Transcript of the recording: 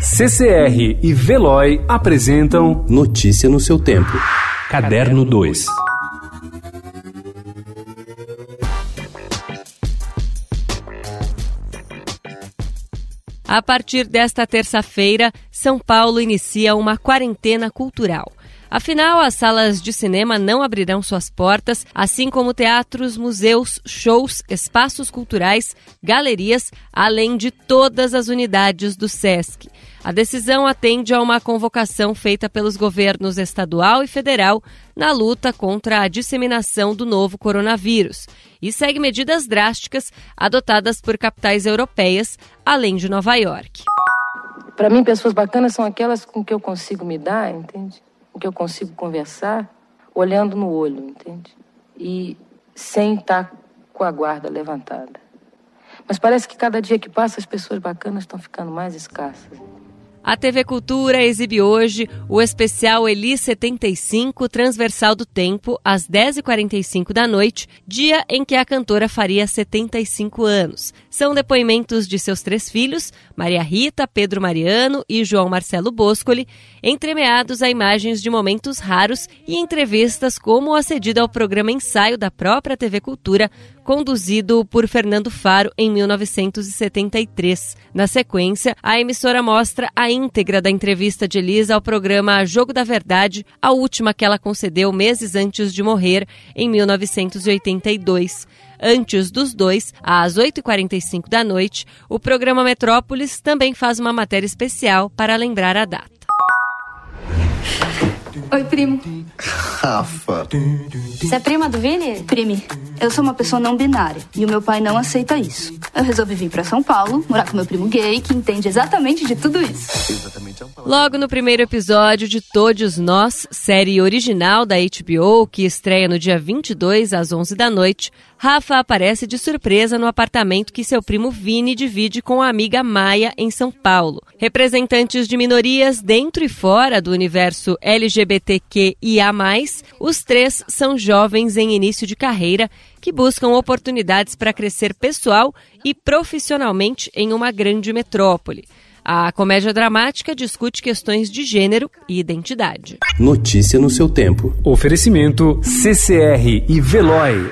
CCR e Veloy apresentam Notícia no seu tempo. Caderno 2. A partir desta terça-feira, São Paulo inicia uma quarentena cultural. Afinal, as salas de cinema não abrirão suas portas, assim como teatros, museus, shows, espaços culturais, galerias, além de todas as unidades do SESC. A decisão atende a uma convocação feita pelos governos estadual e federal na luta contra a disseminação do novo coronavírus e segue medidas drásticas adotadas por capitais europeias, além de Nova York. Para mim, pessoas bacanas são aquelas com que eu consigo me dar, entende? Que eu consigo conversar olhando no olho, entende? E sem estar com a guarda levantada. Mas parece que cada dia que passa as pessoas bacanas estão ficando mais escassas. A TV Cultura exibe hoje o especial Eli 75 Transversal do Tempo, às 10h45 da noite, dia em que a cantora faria 75 anos. São depoimentos de seus três filhos, Maria Rita, Pedro Mariano e João Marcelo Boscoli, entremeados a imagens de momentos raros e entrevistas como a cedida ao programa Ensaio da própria TV Cultura, conduzido por Fernando Faro em 1973. Na sequência, a emissora mostra a íntegra da entrevista de Elisa ao programa Jogo da Verdade, a última que ela concedeu meses antes de morrer, em 1982. Antes dos dois, às 8h45 da noite, o programa Metrópolis também faz uma matéria especial para lembrar a data. Oi, primo. Rafa. Você é prima do Vini? Prime, eu sou uma pessoa não binária e o meu pai não aceita isso. Eu resolvi vir para São Paulo, morar com meu primo gay, que entende exatamente de tudo isso. Logo no primeiro episódio de Todos Nós, série original da HBO, que estreia no dia 22 às 11 da noite, Rafa aparece de surpresa no apartamento que seu primo Vini divide com a amiga Maia em São Paulo. Representantes de minorias dentro e fora do universo LGBTQIA+, os três são jovens em início de carreira que buscam oportunidades para crescer pessoal e profissionalmente em uma grande metrópole. A comédia dramática discute questões de gênero e identidade. Notícia no seu tempo. Oferecimento CCR e Veloy.